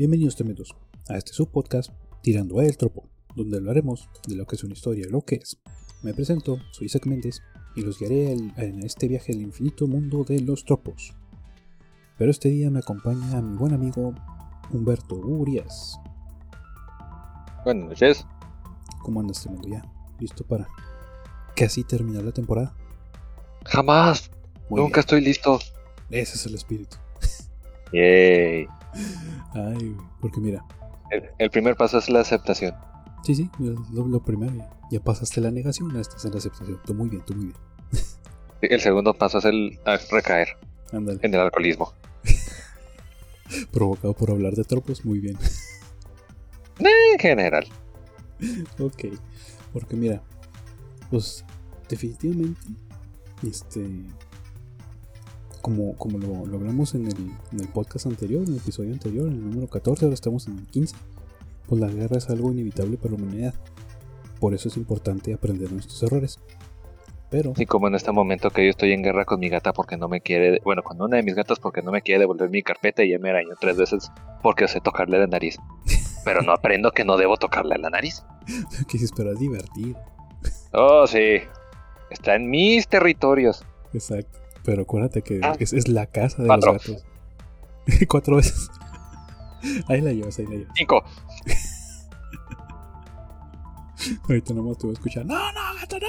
Bienvenidos tremendos a este subpodcast Tirando el Tropo, donde hablaremos de lo que es una historia y lo que es. Me presento, soy Isaac Méndez y los guiaré en este viaje al infinito mundo de los tropos. Pero este día me acompaña mi buen amigo Humberto Urias. Buenas noches. ¿Cómo andas tremendo ya? ¿Listo para casi terminar la temporada? Jamás. Muy Nunca bien. estoy listo. Ese es el espíritu. Yay. Ay, porque mira, El, el primer paso es la aceptación. sí, sí, lo, lo primero ya. Ya pasaste la negación, ahora estás en la aceptación. Tú muy bien, tú muy bien. El segundo paso es el recaer Ándale. en el alcoholismo. Provocado por hablar de tropos, muy bien. En general. ok. Porque mira, pues definitivamente, este, como, como lo, lo hablamos en el, en el podcast anterior, en el episodio anterior, en el número 14, ahora estamos en el 15, pues la guerra es algo inevitable para la humanidad. Por eso es importante aprender nuestros errores. Pero, Y como en este momento que yo estoy en guerra con mi gata porque no me quiere, bueno, con una de mis gatas porque no me quiere devolver mi carpeta y ya me arañó tres veces porque sé tocarle la nariz. Pero no aprendo que no debo tocarle la nariz. ¿qué dices? Pero es divertido. Oh, sí. Está en mis territorios. Exacto. Pero acuérdate que Ah. es, es la casa de Cuatro. los gatos. Cuatro veces. ahí la llevas, ahí la llevas. Cinco. Ahorita nomás te voy a escuchar. ¡No, no, gato, no!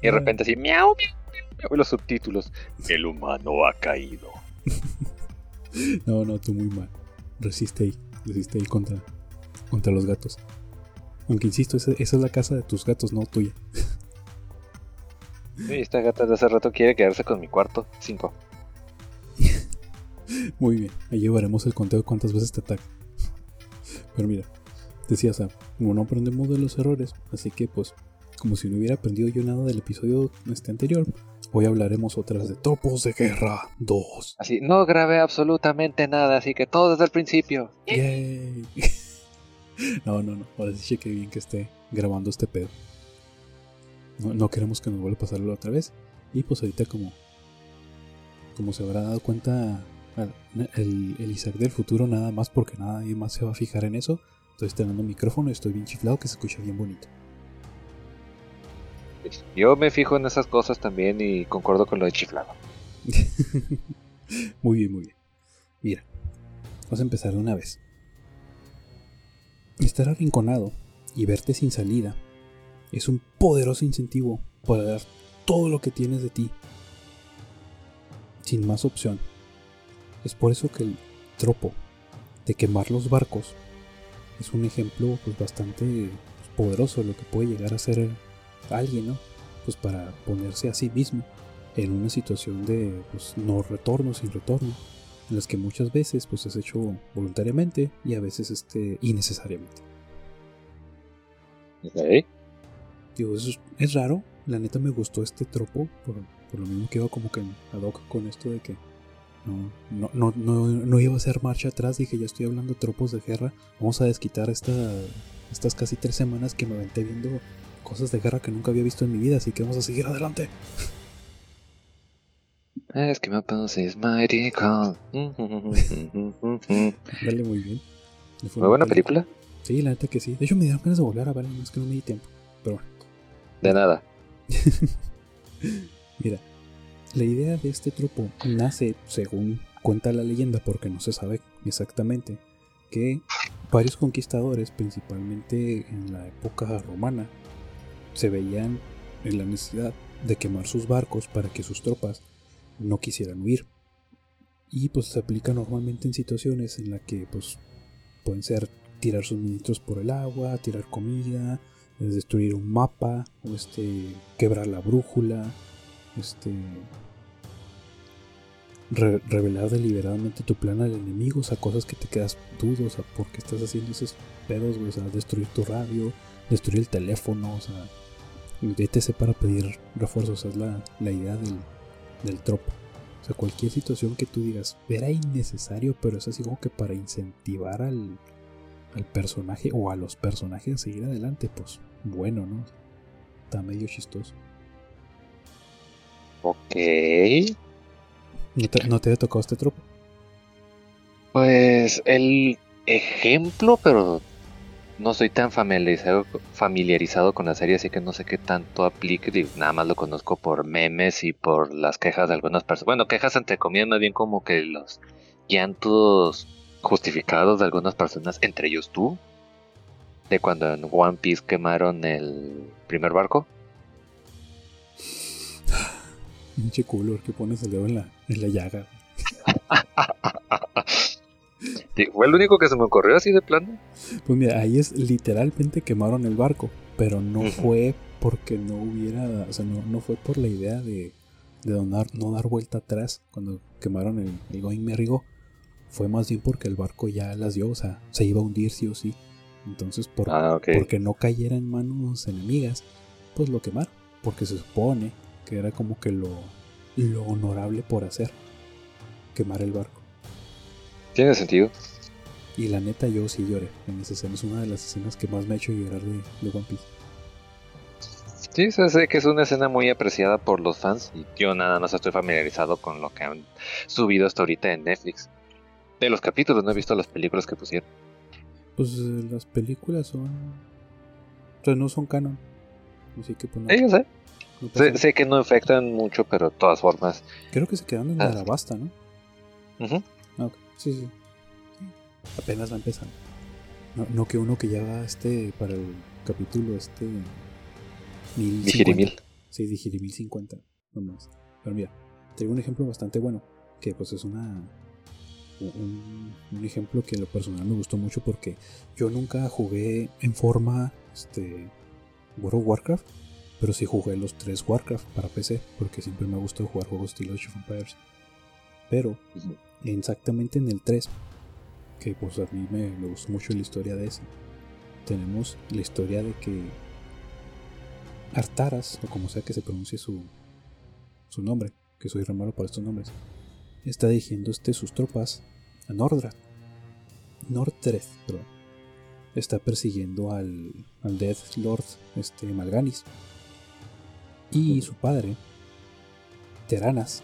Y de repente así, miau, miau, miau, y los subtítulos. El humano ha caído. No, no, tú muy mal. Resiste ahí. Resiste ahí contra, contra los gatos. Aunque insisto, esa, esa es la casa de tus gatos, no tuya. Y esta gata de hace rato quiere quedarse con mi cuarto. Cinco. Muy bien. Ahí llevaremos el conteo de cuántas veces te ataca. Pero mira, decía, sea, como no aprendemos de los errores, así que pues, como si no hubiera aprendido yo nada del episodio este anterior, hoy hablaremos otras de Topos de Guerra 2. Así, no grabé absolutamente nada, así que todo desde el principio. Yay. no, no, no. Ahora sí cheque bien que esté grabando este pedo. No, no queremos que nos vuelva a pasarlo otra vez. Y pues ahorita como como se habrá dado cuenta el, el Isaac del futuro nada más porque nadie más se va a fijar en eso. Estoy estrenando micrófono y estoy bien chiflado que se escucha bien bonito. Yo me fijo en esas cosas también y concuerdo con lo de chiflado. muy bien, muy bien. Mira, vamos a empezar de una vez. Estar arrinconado y verte sin salida es un poderoso incentivo para dar todo lo que tienes de ti sin más opción. Es por eso que el tropo de quemar los barcos es un ejemplo pues, bastante pues, poderoso de lo que puede llegar a ser alguien, ¿no? Pues para ponerse a sí mismo en una situación de pues, no retorno, sin retorno, en las que muchas veces pues es hecho voluntariamente y a veces este innecesariamente. Digo, es, es raro, la neta me gustó este tropo, por, por lo mismo que iba como que ad hoc con esto de que no, no, no, no, no iba a hacer marcha atrás, dije ya estoy hablando de tropos de guerra, vamos a desquitar esta, estas casi tres semanas que me aventé viendo cosas de guerra que nunca había visto en mi vida, así que vamos a seguir adelante. Es que me maricón. Muy Dale muy bien. Y fue una buena película. Sí, la neta que sí. De hecho, me dieron ganas de volver a verla, no es que no me di tiempo. Pero bueno, De nada. mira. La idea de este trupo nace, según cuenta la leyenda, porque no se sabe exactamente, que varios conquistadores, principalmente en la época romana, se veían en la necesidad de quemar sus barcos para que sus tropas no quisieran huir. Y pues se aplica normalmente en situaciones en las que pues pueden ser tirar suministros por el agua, tirar comida, eh, destruir un mapa, o este quebrar la brújula, este re- revelar deliberadamente tu plan al enemigo, o sea, cosas que te quedas dudo, o sea, ¿por qué estás haciendo esos pedos? O sea, destruir tu radio, destruir el teléfono, o sea, etc para pedir refuerzos, o sea, es la, la idea del, del tropo. O sea, cualquier situación que tú digas, era innecesario, pero es así como que para incentivar al, al personaje o a los personajes a seguir adelante, pues bueno, ¿no? Está medio chistoso. Ok. ¿No te, no te había tocado este tropo? Pues el ejemplo, pero no soy tan familiarizado, familiarizado con la serie, así que no sé qué tanto aplique. nada más lo conozco por memes y por las quejas de algunas personas. Bueno, quejas entre comillas, más bien como que los llantos justificados de algunas personas, entre ellos tú, de cuando en One Piece quemaron el primer barco. Pinche culo, que pones el dedo en la, en la llaga. ¿Fue el único que se me ocurrió así de plano? Pues mira, ahí es literalmente quemaron el barco, pero no fue porque no hubiera, o sea, no, fue por la idea de, de donar, no dar vuelta atrás cuando quemaron el, el Going Merrigo. Fue más bien porque el barco ya las dio, o sea, se iba a hundir sí o sí. Entonces, por, ah, porque no cayera en manos enemigas, pues lo quemaron. Porque se supone que era como que lo, lo honorable por hacer, quemar el barco. Tiene sentido. Y la neta, yo sí lloré en esa escena. Es una de las escenas que más me ha hecho llorar de, de One Piece. Sí, sé que es una escena muy apreciada por los fans y yo nada más estoy familiarizado con lo que han subido hasta ahorita en Netflix. De los capítulos, no he visto las películas que pusieron. Pues eh, las películas son... O sea, no son canon. Así que pues sé. sé. que no afectan mucho, pero de todas formas... Creo que se quedan en la basta, ¿no? Ajá. Ah, Sí, sí. Apenas va empezando. No, no que uno que ya va este para el capítulo este. Mil Sí, mil cincuenta. Nomás. Pero mira, tengo un ejemplo bastante bueno. Que pues es una. Un, un, ejemplo que en lo personal me gustó mucho porque yo nunca jugué en forma este World of Warcraft, pero sí jugué los tres Warcraft para PC porque siempre me gustó jugar juegos estilo Age of Empires. Pero exactamente en el 3, que pues a mí me, gustó mucho la historia de ese, tenemos la historia de que Artaras, o como sea que se pronuncie su, su nombre, que soy re malo para estos nombres, está dirigiendo este, sus tropas a Nordra. Nordreth. Está persiguiendo al, al Death Lord este, Malganis. Y su padre, Teranas,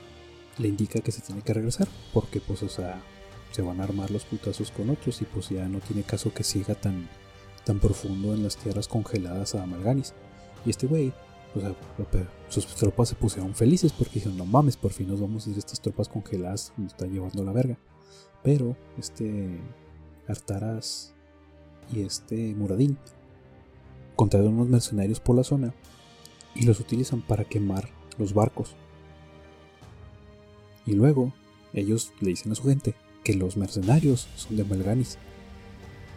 le indica que se tiene que regresar, porque pues o sea, se van a armar los putazos con otros y pues ya no tiene caso que siga tan, tan profundo en las tierras congeladas a Amalganis. Y este güey, o sea, sus tropas se pusieron felices porque dijeron, no mames, por fin nos vamos a ir a estas tropas congeladas, nos están llevando la verga. Pero este Artaras y este Muradín contratan unos mercenarios por la zona y los utilizan para quemar los barcos y luego ellos le dicen a su gente que los mercenarios son de Malganis.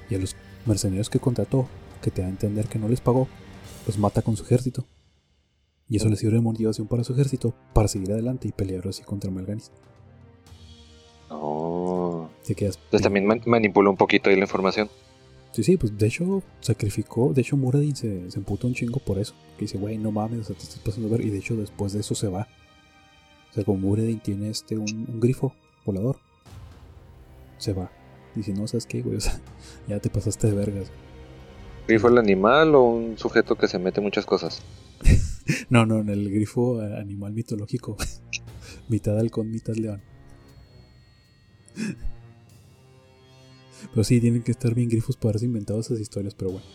Y a los mercenarios que contrató, que te da a entender que no les pagó, los mata con su ejército. Y eso les sirve de motivación para su ejército para seguir adelante y pelear así contra Malganis. Oh. Entonces también manipuló un poquito ahí la información. Sí, sí, pues de hecho sacrificó, de hecho Muradin se, se emputó un chingo por eso. Que dice, güey, no mames, o sea, te estás pasando a ver. Y de hecho después de eso se va. O sea, como Muredin tiene este, un, grifo volador, se va. Dice, no, ¿sabes qué, güey? O sea, ya te pasaste de vergas. ¿Grifo el animal o un sujeto que se mete muchas cosas? no, no, en el grifo animal mitológico. mitad halcón, mitad león. pero sí, tienen que estar bien grifos para haberse inventado esas historias, pero bueno.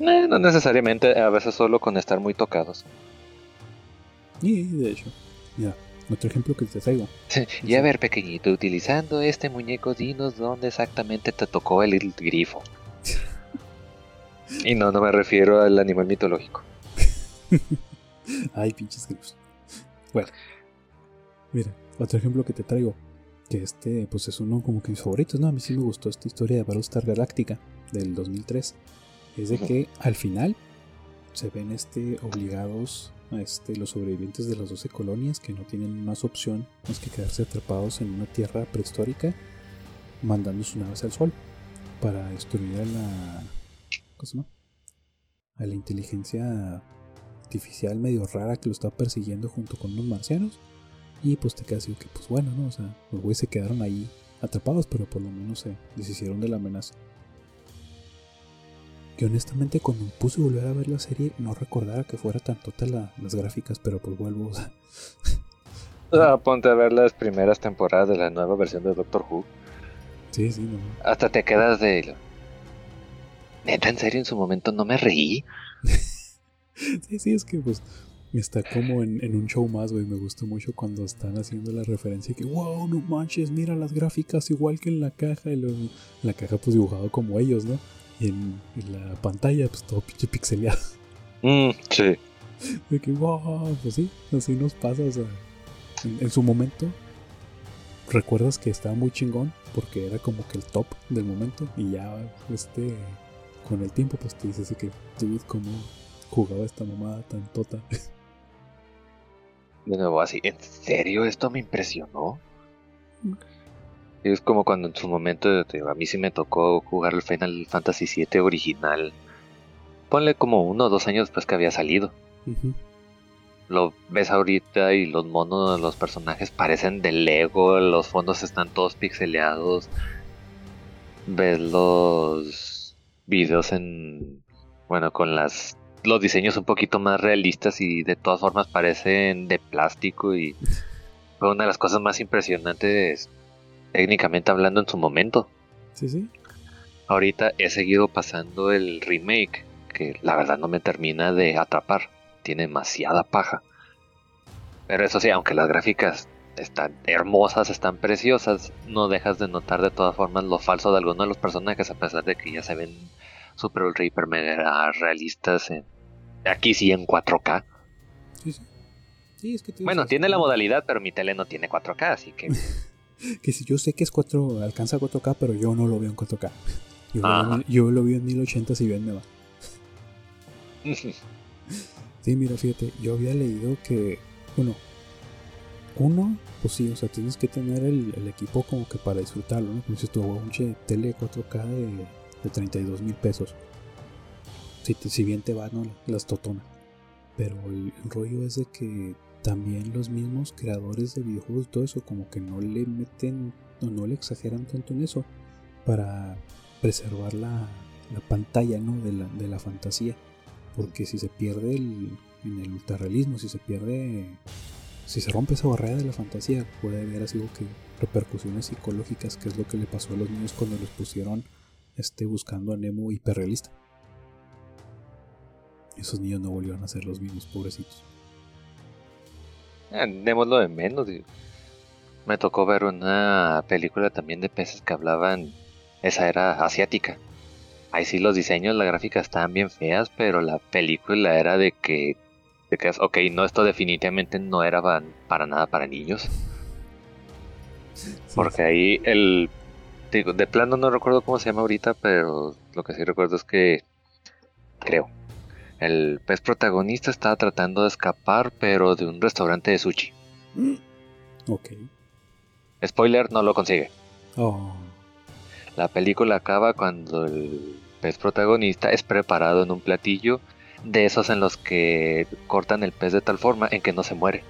No necesariamente, a veces solo con estar muy tocados. Y de hecho, ya, otro ejemplo que te traigo. y a ver, pequeñito, utilizando este muñeco, dinos dónde exactamente te tocó el, grifo. Y no, no me refiero al animal mitológico. Ay, pinches grifos. Bueno, mira, otro ejemplo que te traigo. Que este, pues es uno como que mis favoritos, ¿no? A mí sí me gustó esta historia de Battlestar Galáctica del 2003. Es de que al final se ven este obligados este, los sobrevivientes de las 12 colonias que no tienen más opción más que quedarse atrapados en una tierra prehistórica mandando sus naves al sol para destruir a la ¿cómo a la inteligencia artificial medio rara que lo está persiguiendo junto con unos marcianos. Y pues te quedas así que pues bueno no o sea los güeyes se quedaron ahí atrapados pero por lo menos se deshicieron de la amenaza. Que honestamente cuando me puse a volver a ver la serie no recordara que fuera tan total las gráficas, pero pues vuelvo, Ah, ponte a ver las primeras temporadas de la nueva versión de Doctor Who. Sí, sí, no. Hasta te quedas de... Neta, en serio, en su momento no me reí. sí, sí, es que pues está como en, un show más, güey. Me gustó mucho cuando están haciendo la referencia que, wow, no manches, mira las gráficas igual que en la caja. Y la caja pues dibujado como ellos, ¿no? Y en, la pantalla pues todo pinche pixeleado. Mm, sí. De que, wow, pues sí, así nos pasa, o sea, en, su momento recuerdas que estaba muy chingón porque era como que el top del momento y ya este con el tiempo pues te dices que dude como jugaba esta mamada tan tota de nuevo así en serio esto me impresionó es como cuando en su momento a mí sí me tocó jugar el Final Fantasy VII original. Ponle como uno o dos años después que había salido. Lo ves ahorita y los monos de los personajes parecen de Lego, los fondos están todos pixeleados. Ves los videos en bueno, con las los diseños un poquito más realistas y de todas formas parecen de plástico y fue una de las cosas más impresionantes técnicamente hablando en su momento. Sí, sí. Ahorita he seguido pasando el remake que la verdad no me termina de atrapar tiene demasiada paja. Pero eso sí, aunque las gráficas están hermosas, están preciosas, no dejas de notar de todas formas lo falso de algunos de los personajes, a pesar de que ya se ven super ultra hiper mega realistas. aquí sí en 4K. Sí, sí. es que bueno, tiene la modalidad, pero mi tele no tiene 4K, así que. que si yo sé que es 4, alcanza 4K, pero yo no lo veo en 4K. Yo, lo, yo lo veo en 1080 si bien me va. Sí, mira, fíjate, yo había leído que, bueno, uno, pues sí, o sea, tienes que tener el, equipo como que para disfrutarlo, ¿no? Como si tu un tele 4K de, de 32 mil pesos. Si, si bien te va, ¿no? Las totonas. Pero el, rollo es de que también los mismos creadores de videojuegos todo eso, como que no le meten, no, no le exageran tanto en eso para preservar la, la pantalla, ¿no? De la, de la fantasía porque si se pierde el, en el ultrarrealismo, si se pierde, si se rompe esa barrera de la fantasía, puede haber así que repercusiones psicológicas, que es lo que le pasó a los niños cuando los pusieron este, buscando a Nemo hiperrealista. Esos niños no volvieron a ser los mismos, pobrecitos. Ah, lo de menos. Me tocó ver una película también de peces que hablaban, esa era asiática ahí sí los diseños, la gráfica estaban bien feas, pero la película era de que, de que ok, no, esto definitivamente no era para, nada para niños. Porque ahí el, digo, de plano no recuerdo cómo se llama ahorita, pero lo que sí recuerdo es que, creo, el pez protagonista estaba tratando de escapar, pero de un restaurante de sushi. Ok. Spoiler, no lo consigue. Oh. La película acaba cuando el pez protagonista es preparado en un platillo de esos en los que cortan el pez de tal forma en que no se muere.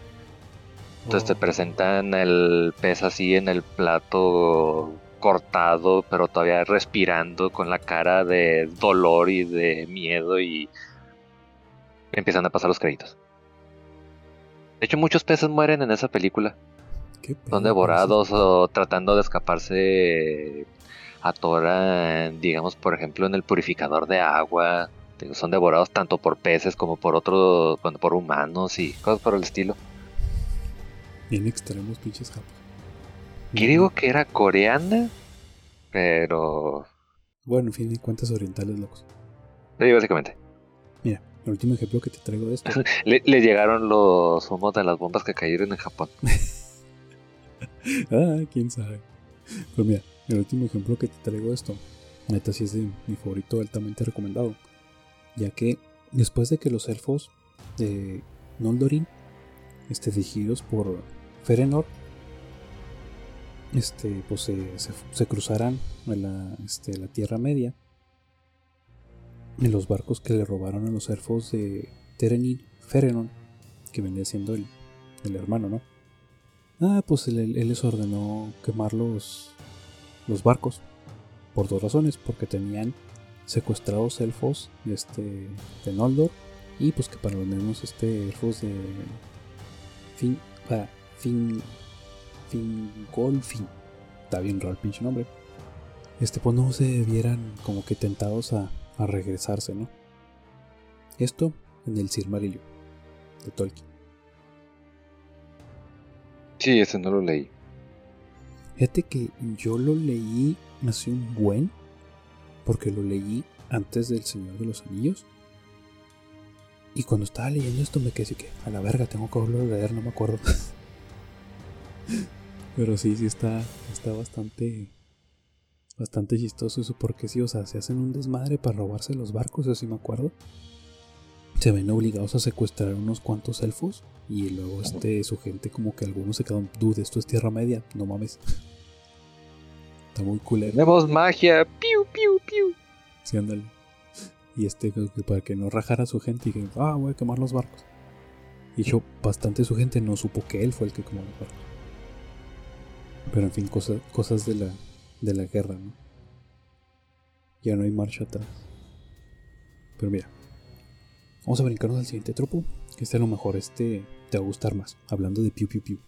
Entonces te oh. presentan el pez así en el plato cortado, pero todavía respirando con la cara de dolor y de miedo y empiezan a pasar los créditos. De hecho, muchos peces mueren en esa película. Son devorados o tratando de escaparse atoran, digamos, por ejemplo, en el purificador de agua. Son devorados tanto por peces como por otros, por humanos y cosas por el estilo. Bien extremos, pinches japos. Digo que era coreana, pero. Bueno, en fin, cuentas orientales, locos. Sí, básicamente. Mira, el último ejemplo que te traigo de esto. le, le, llegaron los humos de las bombas que cayeron en Japón. ah, quién sabe. Pues mira, el último ejemplo que te traigo esto, neta sí es de mi favorito altamente recomendado, ya que después de que los elfos de Noldorin, este, dirigidos por Ferenor, este, pues se, se, cruzarán a la, este, la Tierra Media en los barcos que le robaron a los elfos de Terenin Ferenon, que venía siendo el, el hermano, ¿no? Ah, pues él, les ordenó quemar los, los barcos. Por dos razones, porque tenían secuestrados elfos este, de Noldor y pues que para los mismos este, elfos de fin, Fin. Fingolfin. Está bien raro el pinche nombre. Este, pues no se vieran como que tentados a, a regresarse, ¿no? Esto en el Silmarillion de Tolkien. Sí, ese no lo leí. Fíjate que yo lo leí hace un buen, porque lo leí antes del Señor de los Anillos. Y cuando estaba leyendo esto me quedé así que, a la verga, tengo que volverlo a leer, no me acuerdo. Pero sí, sí está, está bastante, bastante chistoso eso, porque sí, o sea, se hacen un desmadre para robarse los barcos, eso sí me acuerdo. Se ven obligados a secuestrar unos cuantos elfos y luego este, su gente como que algunos se quedan, dude, esto es Tierra Media, no mames. Está muy culero. Tenemos magia, piu, piu, piu. Sí, ándale. Y este, para que no rajara a su gente y que, ah, voy a quemar los barcos. Y yo, bastante su gente no supo que él fue el que quemó los barcos. Pero en fin, cosas, cosas de la, de la guerra, ¿no? Ya no hay marcha atrás. Pero mira, vamos a brincarnos al siguiente tropo. Que este a lo mejor este te va a gustar más, hablando de Piu Piu Piu.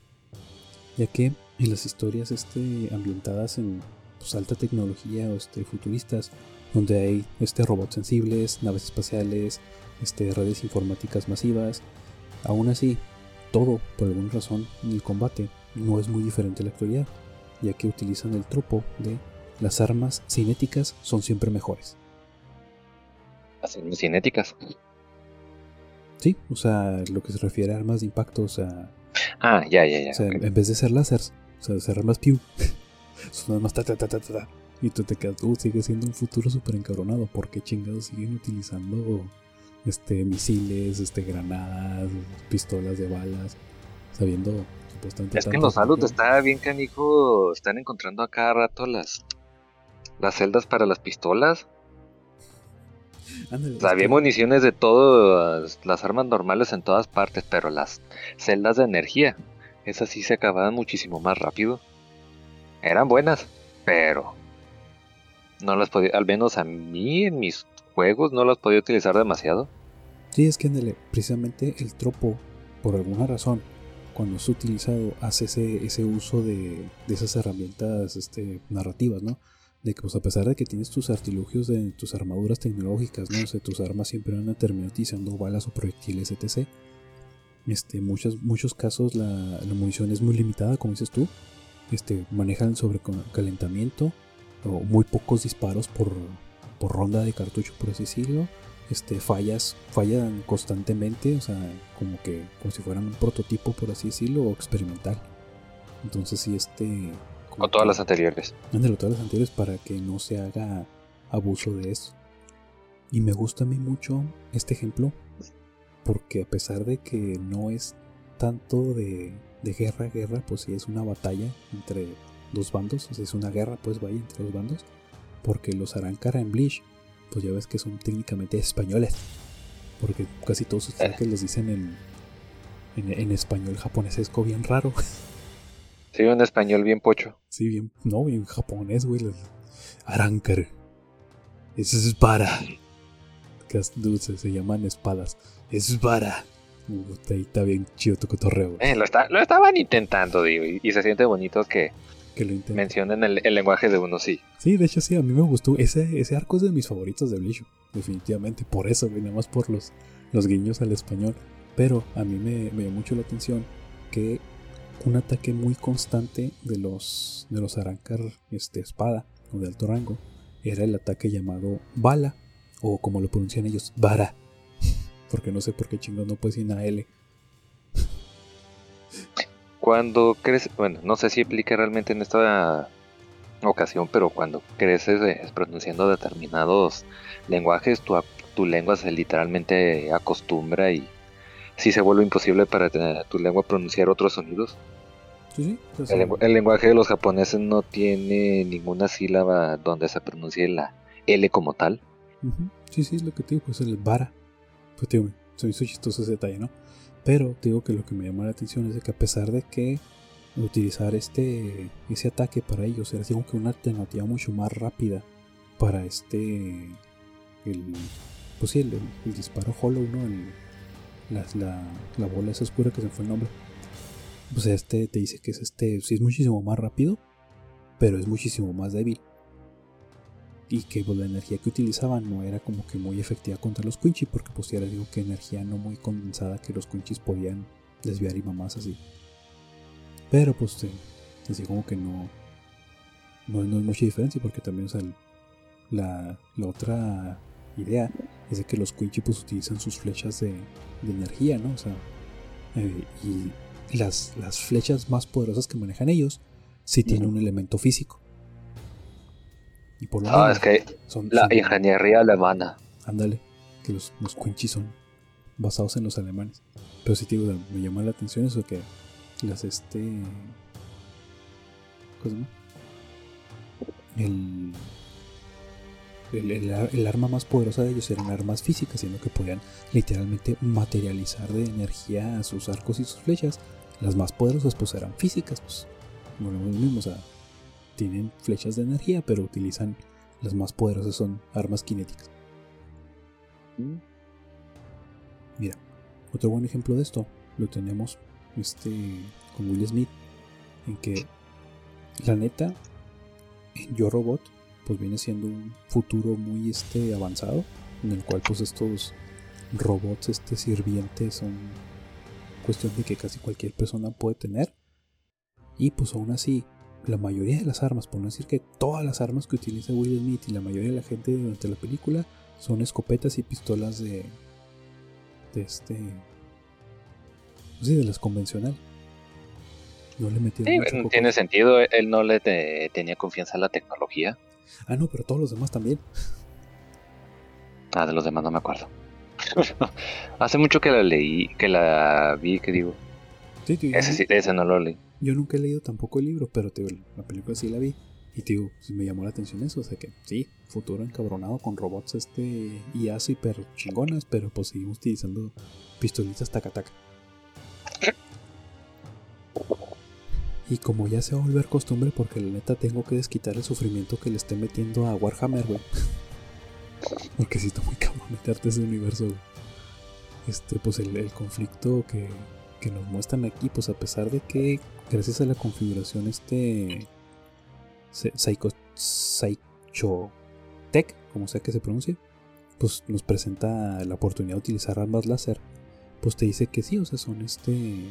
Ya que en las historias este, ambientadas en pues, alta tecnología o este, futuristas, donde hay este, robots sensibles, naves espaciales, este, redes informáticas masivas, aún así, todo, por alguna razón, en el combate no es muy diferente a la actualidad, ya que utilizan el tropo de las armas cinéticas son siempre mejores. Las armas cinéticas. Sí, o sea, lo que se refiere a armas de impacto, o sea... Ah, ya, ya, ya. O sea, en vez de ser láseres, o sea, ser armas piu, son más ta ta ta ta ta. Y tú te quedas, uh, sigue siendo un futuro súper encabronado. ¿Por qué chingados siguen utilizando este, misiles, este, granadas, pistolas de balas? Sabiendo supuestamente. Es que en los salud está bien canijo. Están encontrando a cada rato las, las celdas para las pistolas. Ándale, había municiones de todas las armas normales en todas partes, pero las celdas de energía, esas sí se acababan muchísimo más rápido. Eran buenas, pero no las podía, al menos a mí en mis juegos no las podía utilizar demasiado. Sí, es que ándale, precisamente el tropo, por alguna razón, cuando es utilizado, hace ese, ese uso de, de esas herramientas este, narrativas, ¿no? De que pues a pesar de que tienes tus artilugios de tus armaduras tecnológicas, ¿no? O sea, tus armas siempre van a terminar utilizando balas o proyectiles, etc. Este, muchos, muchos casos la, la munición es muy limitada, como dices tú. Este, manejan sobrecalentamiento o muy pocos disparos por, por ronda de cartucho, por así decirlo. Este, fallas, fallan constantemente, o sea, como que como si fueran un prototipo, por así decirlo, o experimental. Entonces sí, este... Con todas las anteriores. Ándale, todas las anteriores para que no se haga abuso de eso. Y me gusta a mí mucho este ejemplo, porque a pesar de que no es tanto de, de guerra a guerra, pues sí es una batalla entre dos bandos, o sea, es una guerra, pues vaya entre dos bandos, porque los Arankara en Bleach, pues ya ves que son técnicamente españoles, porque casi todos sus ataques los dicen en, en, en español japonesesco bien raro. Sí, un español bien pocho. Sí, bien, no, bien japonés, güey. Eso es para. Que es dulce, se llaman espadas. Es para. Puta, ahí está bien chido tu cotorreo. güey. Eh, lo, está- lo estaban intentando, digo, y, y se siente bonito que Que lo intenten. mencionen el, el lenguaje de uno, sí. Sí, de hecho sí, a mí me gustó. Ese, ese arco es de mis favoritos de Bleach. Definitivamente. Por eso, güey, nada más por los, los guiños al español. Pero a mí me, me llamó mucho la atención que un ataque muy constante de los, de los Arankar este, espada o de alto rango era el ataque llamado bala. O como lo pronuncian ellos, vara. Porque no sé por qué chingón no puede decir una L. Cuando creces, bueno, no sé si aplica realmente en esta ocasión, pero cuando creces eh, pronunciando determinados lenguajes, tu, tu lengua se literalmente acostumbra y sí se vuelve imposible para tu lengua pronunciar otros sonidos. Sí, sí. o El, lenguaje de los japoneses no tiene ninguna sílaba donde se pronuncie la L como tal. Ujú. Sí, sí, es lo que te digo, pues el vara. Pues te digo, me hizo chistoso ese detalle, ¿no? Pero digo que lo que me llamó la atención es que a pesar de que utilizar este ese ataque para ellos era que una alternativa mucho más rápida para este el pues sí, el, disparo hollow, ¿no? El- la, la, la bola esa oscura que se fue el nombre. Pues este te dice que es este, sí es muchísimo más rápido, pero es muchísimo más débil. Y que pues, la energía que utilizaban no era como que muy efectiva contra los Quincy, porque pues ya les digo que energía no muy condensada que los Quinchis podían desviar y mamás así. Pero pues así como que no, no, es mucha diferencia, porque también, o sea, la, la otra idea es de que los Quincy pues utilizan sus flechas de, energía, ¿no? O sea, eh, y las, las flechas más poderosas que manejan ellos sí tienen un elemento físico. Y por lo ah, es que son, la ingeniería alemana. Ándale, que los, los son basados en los alemanes. Pero sí, digo, me llama la atención eso que las este. ¿Cómo El, el, arma más poderosa de ellos eran armas físicas, sino que podían literalmente materializar de energía sus arcos y sus flechas. Las más poderosas pues eran físicas, pues bueno, mismo, o sea, tienen flechas de energía, pero utilizan las más poderosas son armas cinéticas. Mm. Mira, otro buen ejemplo de esto lo tenemos este con Will Smith, en que la neta en Yo Robot pues viene siendo un futuro muy este avanzado en el cual pues estos robots este sirvientes son cuestión de que casi cualquier persona puede tener y pues aún así la mayoría de las armas por no decir que todas las armas que utiliza Will Smith y la mayoría de la gente durante la película son escopetas y pistolas de de este pues sí de las convencionales no le sí, tiene sentido él no le tenía confianza en la tecnología Ah, no, pero todos los demás también. Ah, de los demás no me acuerdo. Hace mucho que la leí, que la vi, que digo. Sí, tío, ese, sí, ese no lo leí. Yo nunca he leído tampoco el libro, pero tío, la película sí la vi. Y tío, me llamó la atención eso, o sea que sí, futuro encabronado con robots este IA hiper chingonas, pero pues seguimos utilizando pistolitas taca taca. Y como ya se va a volver costumbre, porque la neta tengo que desquitar el sufrimiento que le esté metiendo a Warhammer, güey. porque si está muy cabrón meterte ese universo, Este, pues el, conflicto que, nos muestran aquí, pues a pesar de que gracias a la configuración este Psycho, Tech, como sea que se pronuncie, pues nos presenta la oportunidad de utilizar armas láser. Pues te dice que sí, o sea, son este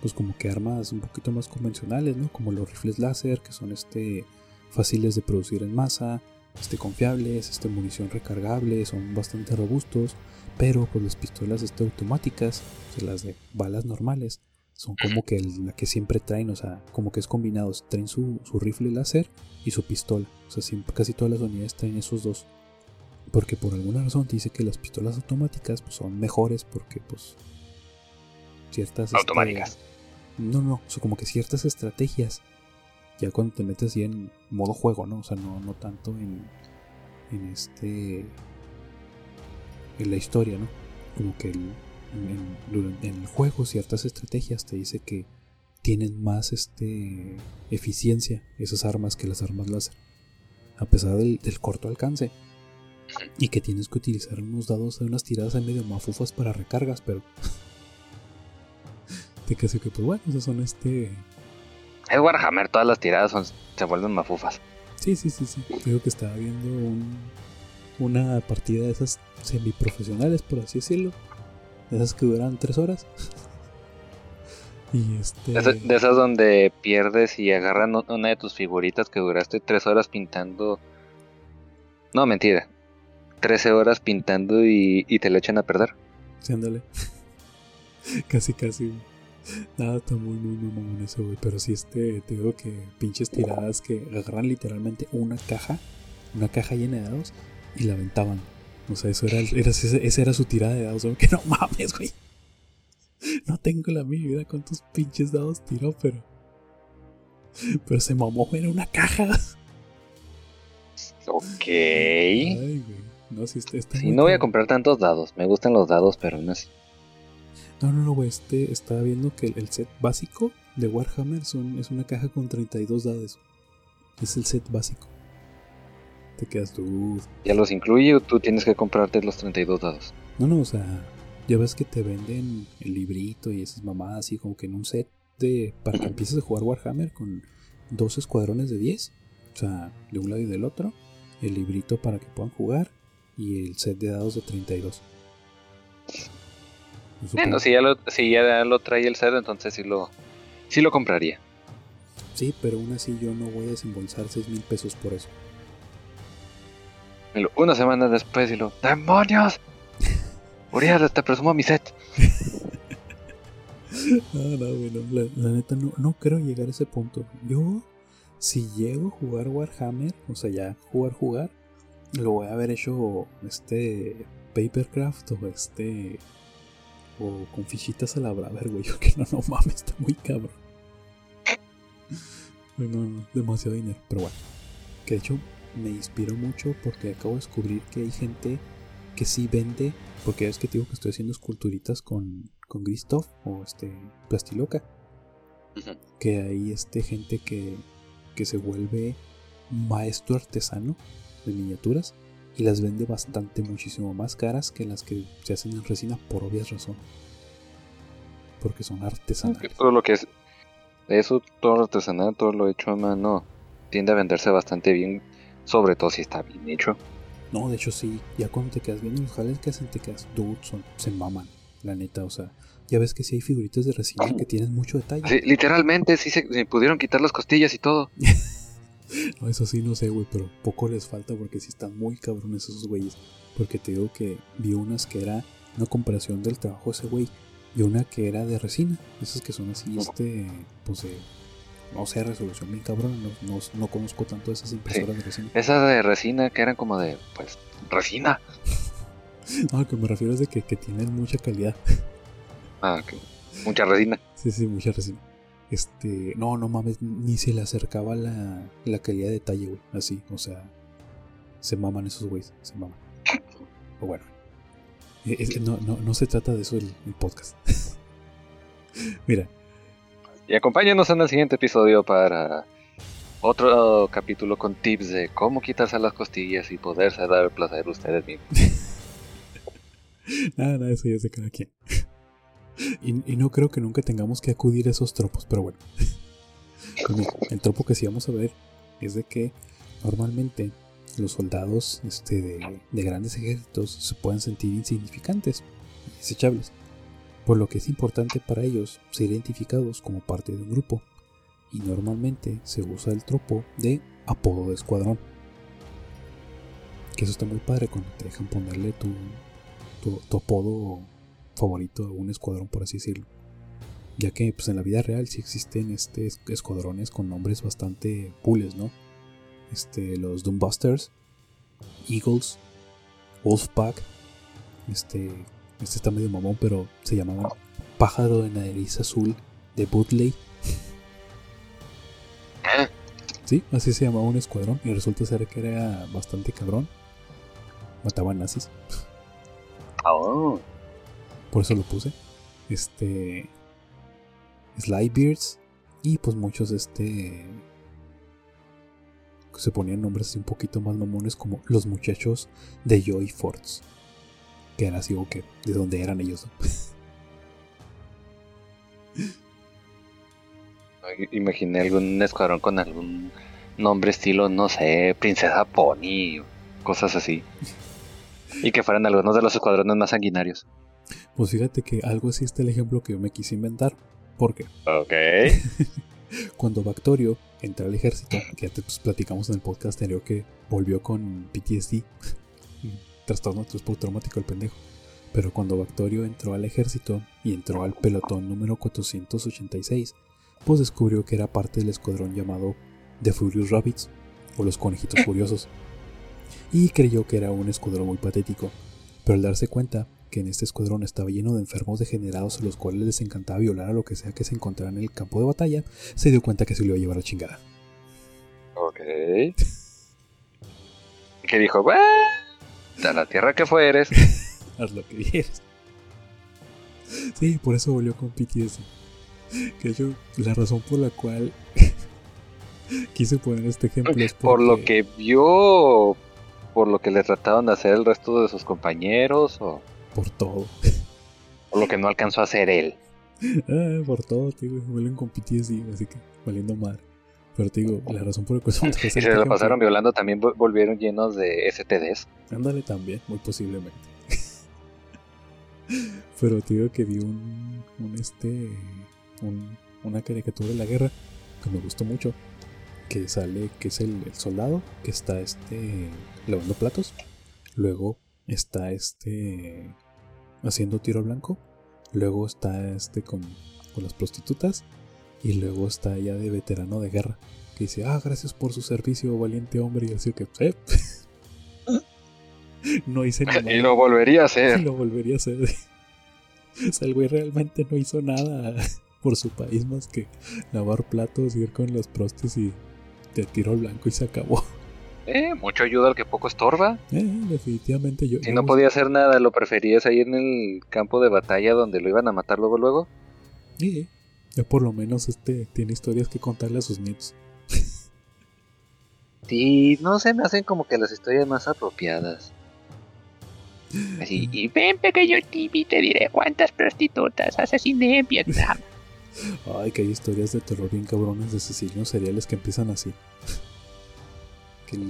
pues como que armas un poquito más convencionales, ¿no? Como los rifles láser, que son este fáciles de producir en masa, este confiables, este munición recargable, son bastante robustos, pero pues las pistolas este automáticas, las de balas normales, son como que la que siempre traen, o sea, como que es combinado, traen su, rifle láser y su pistola, o sea, siempre, casi todas las unidades traen esos dos. Porque por alguna razón te dice que las pistolas automáticas pues, son mejores porque pues ciertas... Este, automáticas. No, no, o como que ciertas estrategias. Ya cuando te metes así en modo juego, ¿no? O sea, no, no tanto en, en este. en la historia, ¿no? Como que en, el juego ciertas estrategias te dice que tienen más este eficiencia esas armas que las armas láser. A pesar del, del corto alcance. Y que tienes que utilizar unos dados de unas tiradas en medio mafufas para recargas, pero que así que pues bueno, esos son este... Es Warhammer, todas las tiradas son, se vuelven mafufas. Sí, sí, sí, sí. Digo que estaba viendo un, una partida de esas semiprofesionales, por así decirlo. De esas que duran tres horas. y este... De esas donde pierdes y agarran una de tus figuritas que duraste tres horas pintando. No, mentira. 13 horas pintando y, y te lo echan a perder. Sí, ándale. casi, casi. Nada, está muy, muy, muy mamón eso, güey. Pero sí, este, te digo que pinches tiradas que agarran literalmente una caja, una caja llena de dados y la aventaban. O sea, eso era, era esa era su tirada de dados, Que no mames, güey. No tengo la mi vida con tus pinches dados tiró, pero. Pero se mamó, era una caja. Ok. Ay, güey. No, si está, está sí, no voy a comprar tantos dados. Me gustan los dados, pero no sé. No, no, no, güey, este estaba viendo que el set básico de Warhammer son, es una caja con 32 dados. Es el set básico. Te quedas tú. ¿Ya los incluye o tú tienes que comprarte los 32 dados? No, no, o sea, ya ves que te venden el librito y esas mamadas así como que en un set de para que empieces a jugar Warhammer con dos escuadrones de 10, o sea, de un lado y del otro, el librito para que puedan jugar y el set de dados de 32. Bueno, si ya, lo, si ya lo trae el set, entonces sí lo, sí lo compraría. Sí, pero aún así yo no voy a desembolsar 6 mil pesos por eso. Una semana después y lo... ¡Demonios! Uriel, te presumo mi set. no, no, bueno, la, neta no, no creo llegar a ese punto. Yo, si llego a jugar Warhammer, o sea, ya jugar, jugar, lo voy a haber hecho este Papercraft o este o con fichitas a la Braver, güey. Yo que no, no mames, está muy cabrón. No, no, demasiado dinero. Pero bueno, que de hecho me inspiró mucho porque acabo de descubrir que hay gente que sí vende, porque es que digo que estoy haciendo esculturitas con, con Gristoff o este Plastiloca. Que hay este gente que, que se vuelve maestro artesano de miniaturas y las vende bastante, muchísimo más caras que las que se hacen en resina por obvias razones. Porque son artesanales. Todo lo que es eso, todo lo artesanal, todo lo hecho a mano, tiende a venderse bastante bien, sobre todo si está bien hecho. No, de hecho sí, ya cuando te quedas viendo los jales que hacen, te quedas, dude, son, se maman, la neta, o sea, ya ves que sí hay figuritas de resina que tienen mucho detalle. Sí, literalmente, sí se, pudieron quitar las costillas y todo. no, eso sí, no sé, güey, pero poco les falta porque sí están muy cabrones esos güeyes. Porque te digo que vi unas que era una comparación del trabajo de ese güey y una que era de resina. Esas que son así, este, pues de no sé, resolución bien cabrón, no, no, conozco tanto esas impresoras de resina. Esas de resina que eran como de, pues, resina. no, lo que me refiero es de que, que tienen mucha calidad. ah, ok. Mucha resina. Sí, sí, mucha resina. Este, no, no mames, ni se le acercaba la, la calidad de detalle, güey. Así, o sea, se maman esos güeyes, se maman. O bueno, eh, no, no, no se trata de eso el podcast. Mira, y acompáñenos en el siguiente episodio para otro capítulo con tips de cómo quitarse las costillas y poderse dar placer ustedes mismos. nada, nada, eso ya es de cada quien. y, no creo que nunca tengamos que acudir a esos tropos, pero bueno. el, tropo que sí vamos a ver es de que normalmente los soldados este, de, de grandes ejércitos se pueden sentir insignificantes, desechables por lo que es importante para ellos ser identificados como parte de un grupo, y normalmente se usa el tropo de apodo de escuadrón. Que eso está muy padre cuando te dejan ponerle tu, tu, apodo favorito a un escuadrón, por así decirlo. Ya que pues, en la vida real sí existen este, escuadrones con nombres bastante cooles, ¿no? Este, los Doombusters, Eagles, Wolfpack, este, este está medio mamón, pero se llamaba Pájaro de nariz azul de Butley. Sí, así se llamaba un escuadrón. Y resulta ser que era bastante cabrón. Mataban nazis. Oh. Por eso lo puse. Este. Slybeards. Y pues muchos, este. Se ponían nombres así un poquito más mamones como los muchachos de Joy Forts que era así o que de dónde eran ellos. Imaginé algún escuadrón con algún nombre estilo, no sé, Princesa Pony, cosas así. y que fueran algunos de los escuadrones más sanguinarios. Pues fíjate que algo así está el ejemplo que yo me quise inventar. ¿Por qué? Ok. Cuando Bactorio entra al ejército, que ya te pues, platicamos en el podcast anterior que volvió con PTSD, trastorno traumático el pendejo. Pero cuando Bactorio entró al ejército y entró al pelotón número 486, pues descubrió que era parte del escuadrón llamado The Furious Rabbits, o los conejitos furiosos. Y creyó que era un escuadrón muy patético, pero al darse cuenta que en este escuadrón estaba lleno de enfermos degenerados a los cuales les encantaba violar a lo que sea que se encontrara en el campo de batalla, se dio cuenta que se le iba a llevar a chingada. Ok. ¿Qué dijo? A la tierra que fueres. Haz lo que quieres. Sí, por eso volvió con PTSD. Que yo, la razón por la cual quise poner este ejemplo es por lo que vio, por lo que le trataban de hacer el resto de sus compañeros, o por todo. Por lo que no alcanzó a hacer él. ah, por todo, tío, vuelven con PTSD, así que valiendo mal. Pero te digo, la razón por la cual Y se lo pasaron violando, también volvieron llenos de STDs. Ándale también, muy posiblemente. Pero te digo que vi un, un este, un, una caricatura de la guerra que me gustó mucho. Que sale, que es el, el soldado que está este lavando platos. Luego está este haciendo tiro blanco. Luego está este con, con las prostitutas. Y luego está ya de veterano de guerra. Que dice, ah, gracias por su servicio, valiente hombre. Y así que, eh. no hice nada. Y lo volvería a hacer. Y lo volvería a hacer. o sea, el güey realmente no hizo nada por su país más que lavar platos, ir con los prostes y te tiró blanco y se acabó. Eh, mucho ayuda al que poco estorba. Eh, definitivamente yo. Si no podía hacer nada, ¿lo preferías ahí en el campo de batalla donde lo iban a matar luego luego? Sí, ya por lo menos este tiene historias que contarle a sus nietos. sí, no se me hacen como que las historias más apropiadas. Así, y ven pequeño Timmy, te diré cuántas prostitutas asesiné en Vietnam. Ay, que hay historias de terror bien cabrones de asesinos seriales que empiezan así.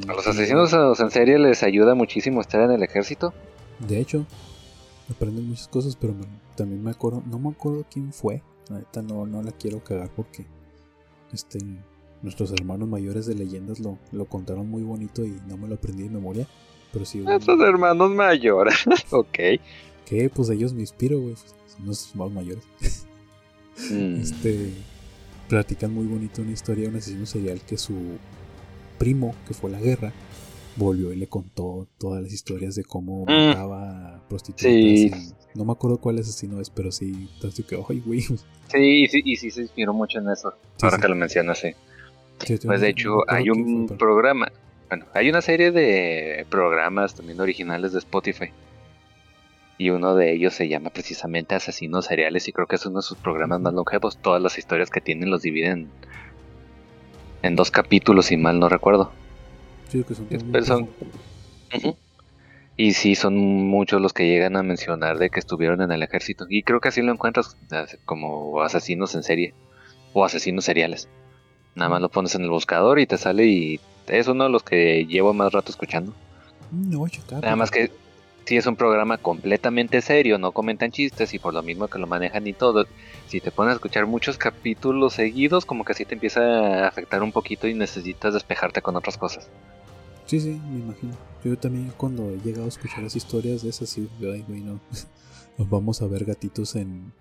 a los asesinos en serie les ayuda muchísimo estar en el ejército. De hecho, aprenden muchas cosas, pero también me acuerdo, no me acuerdo quién fue. Ahorita no, no la quiero cagar porque este nuestros hermanos mayores de leyendas lo, lo contaron muy bonito y no me lo aprendí de memoria. Pero sí. Nuestros hermanos mayores, ok. Que pues ellos me inspiro, güey. Son nuestros hermanos mayores. Mm. Este. Platican muy bonito una historia de un asesino serial que su primo, que fue a la guerra, volvió y le contó todas las historias de cómo mm. mataba prostitutas. Sí. no me acuerdo cuál asesino es, pero sí, entonces que, ay, güey. Sí, sí, y sí se inspiró mucho en eso. ahora que lo mencionas, sí. pues de hecho, hay un programa, bueno, hay una serie de programas también originales de Spotify. Y uno de ellos se llama precisamente Asesinos Seriales y creo que es uno de sus programas más longevos. Todas las historias que tienen los dividen en dos capítulos, si mal no recuerdo. Sí, que son, Y sí, son muchos los que llegan a mencionar de que estuvieron en el ejército. Y creo que así lo encuentras como asesinos en serie o asesinos seriales. Nada más lo pones en el buscador y te sale y es uno de los que llevo más rato escuchando. No, Nada más que si es un programa completamente serio, no comentan chistes y por lo mismo que lo manejan y todo, si te pones a escuchar muchos capítulos seguidos, como que así te empieza a afectar un poquito y necesitas despejarte con otras cosas. Sí, sí, me imagino. Yo también cuando he llegado a escuchar las historias de esas, sí, ay, güey, no. Nos vamos a ver gatitos en,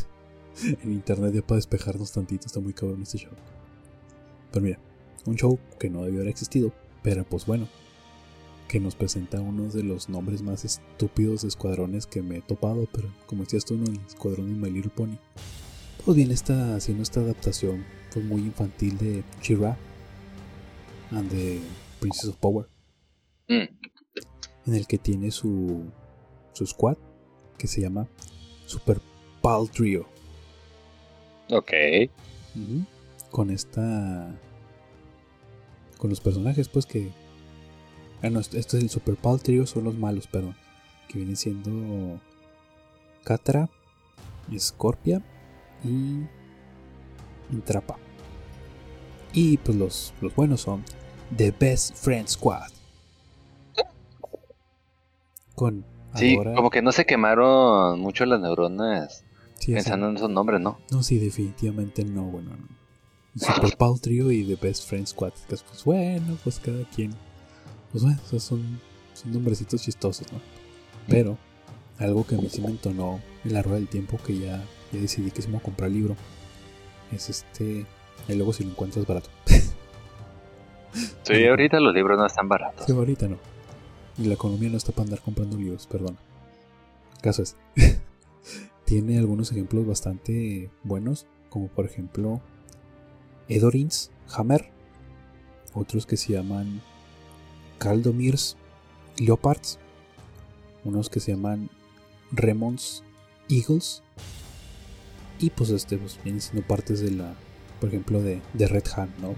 en internet ya para despejarnos tantito. Está muy cabrón este show. Pero mira, un show que no debió haber existido, pero pues bueno, que nos presenta uno de los nombres más estúpidos de escuadrones que me he topado, pero como decías tú, en el escuadrón de My Little Pony. Pues bien, está haciendo esta adaptación pues muy infantil de Chira and the Princess of Power. Mm. En el que tiene su, su squad que se llama Super Pal Trio. Ok. Con esta. Con los personajes, pues que bueno, este es el Super Pal Trio, son los malos, perdón. Que vienen siendo Catra, Scorpia y Intrapa. Y pues los, los buenos son The Best Friend Squad. Con sí, como que no se quemaron mucho las neuronas pensando en esos nombres, ¿no? No, sí, definitivamente no, bueno, Super Pal Trio y The Best Friend Squad. pues bueno, pues cada quien pues bueno, esos son, son nombrecitos chistosos, ¿no? Pero algo que a mí sí me entonó en la rueda del tiempo que ya, ya decidí que se me a comprar el libro es este. Y luego si lo encuentras barato. Sí, ahorita los libros no están baratos. Sí, ahorita no. Y la economía no está para andar comprando libros, perdón. El caso es. Tiene algunos ejemplos bastante buenos, como por ejemplo Edorins Hammer, otros que se llaman Caldomirs Leopards, unos que se llaman Remons Eagles, y pues este pues, vienen siendo partes de la, por ejemplo, de, de Red Hand, ¿no?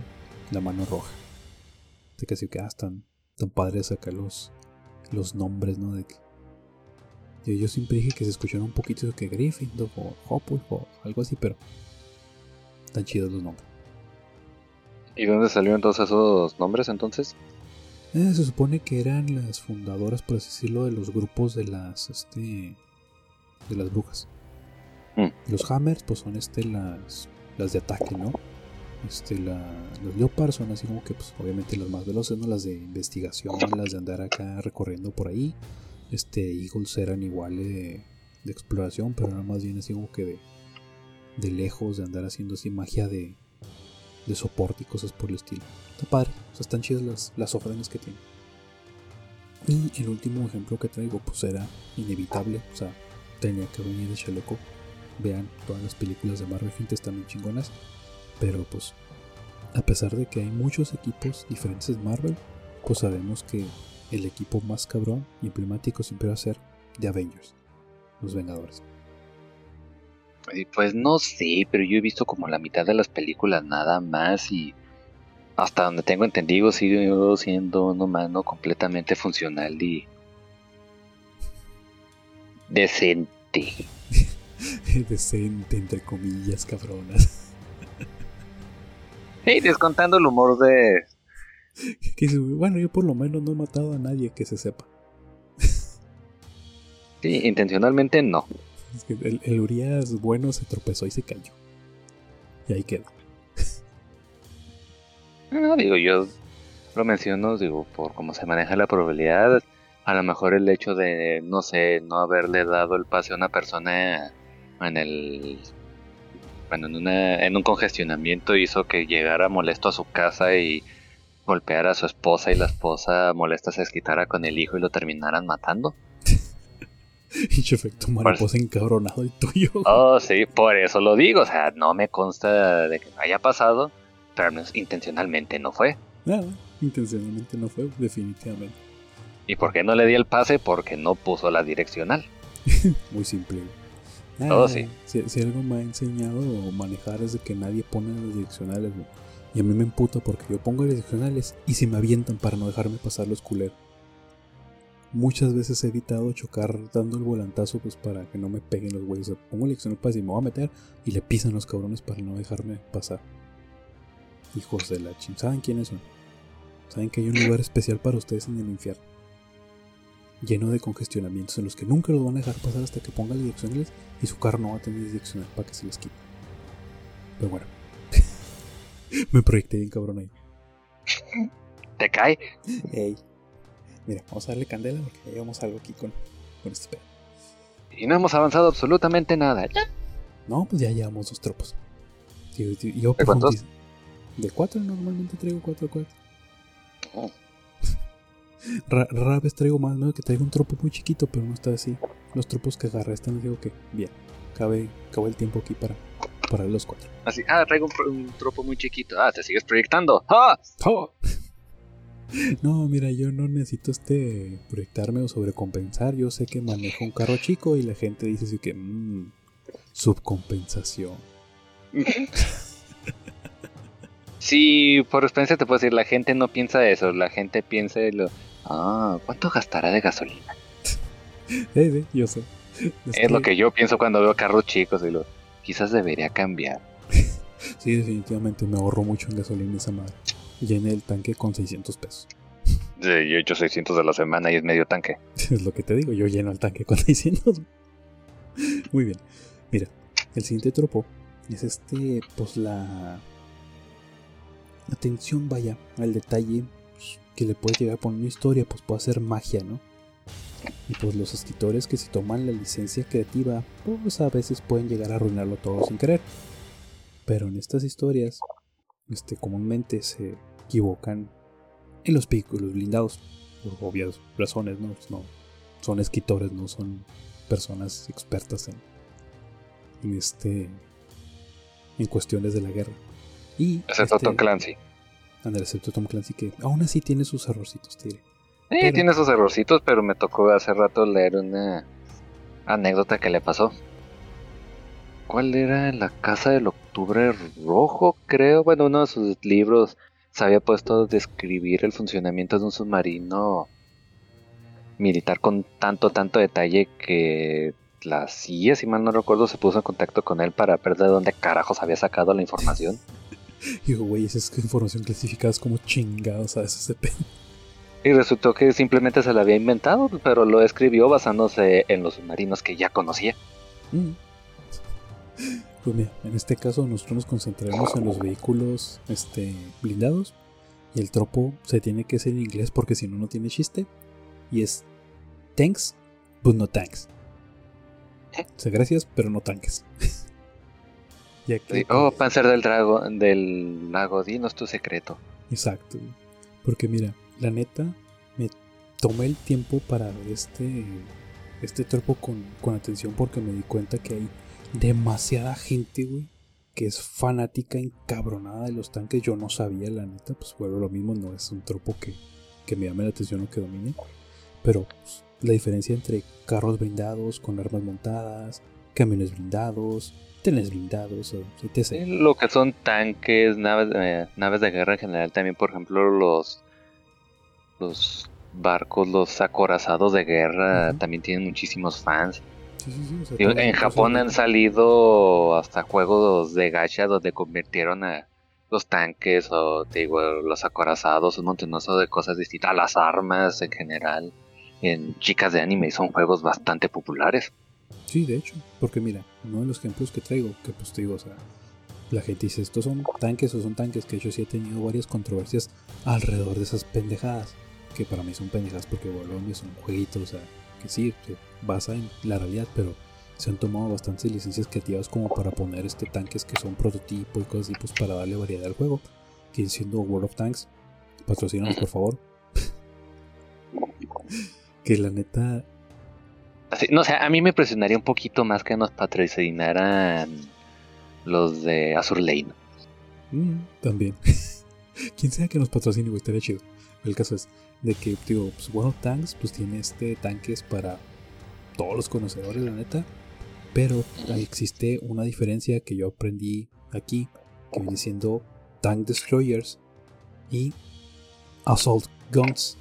La mano roja. De que así que ah, están tan padres acá los, los nombres, ¿no? De que Yo, yo siempre dije que se escuchara un poquito de que Gryffindor o Hopwood o algo así, pero están chidos los nombres. ¿Y dónde salieron todos esos nombres entonces? Eh, se supone que eran las fundadoras, por así decirlo, de los grupos de las, este, de las brujas. Mm. Los hammers, pues son este las, las de ataque, ¿no? Este, los leopards son así como que, pues, obviamente las más veloces, ¿no? Las de investigación, las de andar acá recorriendo por ahí. Este, Eagles eran igual de, exploración, pero era más bien así como que de, lejos, de andar haciendo así magia de, de soporte y cosas por el estilo. Está padre, o sea, están chidas las, las ofrendas que tiene. Y el último ejemplo que traigo, pues era inevitable, o sea, tenía que venir de Chaleco. Vean todas las películas de Marvel, gente, están muy chingonas. Pero pues, a pesar de que hay muchos equipos diferentes de Marvel, pues sabemos que el equipo más cabrón y emblemático siempre va a ser The Avengers, los Vengadores. Y Pues no sé, pero yo he visto como la mitad de las películas nada más y hasta donde tengo entendido sigue siendo un humano completamente funcional y decente. Decente, entre comillas, cabronas. Y descontando el humor de... Que dice, bueno, yo por lo menos no he matado a nadie que se sepa. Sí, intencionalmente no. Es que el, el Urias bueno se tropezó y se cayó. Y ahí queda. No, digo, yo lo menciono, digo, por cómo se maneja la probabilidad. A lo mejor el hecho de, no sé, no haberle dado el pase a una persona en el. Bueno, en, una, en un congestionamiento hizo que llegara molesto a su casa y golpeara a su esposa y la esposa molesta se desquitara con el hijo y lo terminaran matando. Pinche efecto mariposa encabronado el tuyo. Oh, sí, por eso lo digo. O sea, no me consta de que no haya pasado, pero al menos intencionalmente no fue. Nada, intencionalmente no fue, definitivamente. ¿Y por qué no le di el pase? Porque no puso la direccional. Muy simple. Oh, sí. Si, si algo me ha enseñado manejar es de que nadie pone las direccionales, güey. Y a mí me emputa porque yo pongo las direccionales y se me avientan para no dejarme pasar los culeros. Muchas veces he evitado chocar dando el volantazo pues para que no me peguen los güeyes. O sea, pongo la dirección del pase y me voy a meter y le pisan los cabrones para no dejarme pasar. Hijos de la ching. ¿Saben quiénes son? Saben que hay un lugar especial para ustedes en el infierno. Lleno de congestionamientos en los que nunca los van a dejar pasar hasta que pongan las direccionales y su carro no va a tener direccional para que se les quite. Pero bueno. me proyecté bien cabrón ahí. ¿Te cae? Ey. Mira, vamos a darle candela porque ya llevamos algo aquí con, con este pedo. Y no hemos avanzado absolutamente nada. No, pues ya llevamos dos tropos. Yo, yo- yo ¿De cuántos? De cuatro, normalmente traigo cuatro, cuatro. Oh. Ra- Rara vez traigo más, ¿no? Que traigo un tropo muy chiquito, pero no está así. Los tropos que agarré están, digo que bien. Cabe, cabe el tiempo aquí para, para los cuatro. Así, ah, traigo un, tropo muy chiquito. Ah, te sigues proyectando. ¡Ah! No, mira, yo no necesito este proyectarme o sobrecompensar. Yo sé que manejo un carro chico y la gente dice así que mmm, subcompensación. Sí, por experiencia te puedo decir, la gente no piensa eso. La gente piensa en lo... Ah, ¿cuánto gastará de gasolina? Sí, sí, yo sé. Es lo que yo pienso cuando veo carros chicos y lo... Quizás debería cambiar. Sí, definitivamente me ahorro mucho en gasolina esa madre. Llené el tanque con 600 pesos. Sí, yo he hecho 600 de la semana y es medio tanque. Es lo que te digo, yo lleno el tanque con 600. Muy bien. Mira, el siguiente tropo es este, pues la atención, vaya, al detalle pues, que le puede llegar a poner una historia, pues puede hacer magia, ¿no? Y pues los escritores que se toman la licencia creativa, pues a veces pueden llegar a arruinarlo todo sin querer. Pero en estas historias, este, comúnmente se equivocan en los vehículos blindados por obvias razones, ¿no? Pues no son escritores, no son personas expertas en, en este en cuestiones de la guerra. Y Excepto este, Tom Clancy. ándale, excepto Tom Clancy que aún así tiene sus errorcitos, diré. Sí, Pero- tiene sus errorcitos, pero me tocó hace rato leer una anécdota que le pasó. ¿Cuál era? La Casa del Octubre Rojo, creo. Bueno, uno de sus libros se había puesto a describir el funcionamiento de un submarino militar con tanto, tanto detalle que la CIA, si mal no recuerdo, se puso en contacto con él para ver de dónde carajos había sacado la información. Digo, güey, esa es información clasificada es como chingados a SCP. Y resultó que simplemente se la había inventado, pero lo escribió basándose en los submarinos que ya conocía. Mm. Pues mira, en este caso nosotros nos concentraremos en los vehículos este, blindados. Y el tropo se tiene que ser en inglés porque si no, no tiene chiste. Y es tanks, but no tanks. O sea, gracias, pero no tanques. que, oh, Panzer del Drago, del lago, dinos tu secreto. Exacto. Porque mira, la neta, me tomé el tiempo para ver este, este tropo con, con atención porque me di cuenta que hay demasiada gente, güey, que es fanática encabronada de los tanques. Yo no sabía, la neta, pues bueno, lo mismo, no es un tropo que, que me llame la atención o que domine. Pero pues, la diferencia entre carros blindados con armas montadas, camiones blindados, trenes blindados, etc. Lo que son tanques, naves, eh, naves de guerra en general, también por ejemplo los, los barcos, los acorazados de guerra, también tienen muchísimos fans. en Japón han salido hasta juegos de gacha donde convirtieron a los tanques o digo, los acorazados, un montonazo de cosas distintas, las armas en general en chicas de anime son juegos bastante populares. Sí, de hecho, porque mira, uno de los ejemplos que traigo, que pues te digo, o sea, la gente dice, estos son tanques o son tanques, que yo sí he tenido varias controversias alrededor de esas pendejadas, que para mí son pendejadas porque Bologna es un jueguito, o sea, que sí, se basa en la realidad, pero se han tomado bastantes licencias creativas como para poner este tanques que son prototipos y cosas así, pues para darle variedad al juego, que siendo World of Tanks, patrocínanos por favor. que la neta. No sé, a mí me presionaría un poquito más que nos patrocinaran los de Azur Lane. Mm, también. Quien sea que nos patrocine, güey, estaría chido. El caso es de que, digo, pues World Tanks, pues tiene este tanques para todos los conocedores, la neta. Pero existe una diferencia que yo aprendí aquí, que viene siendo Tank Destroyers y Assault Guns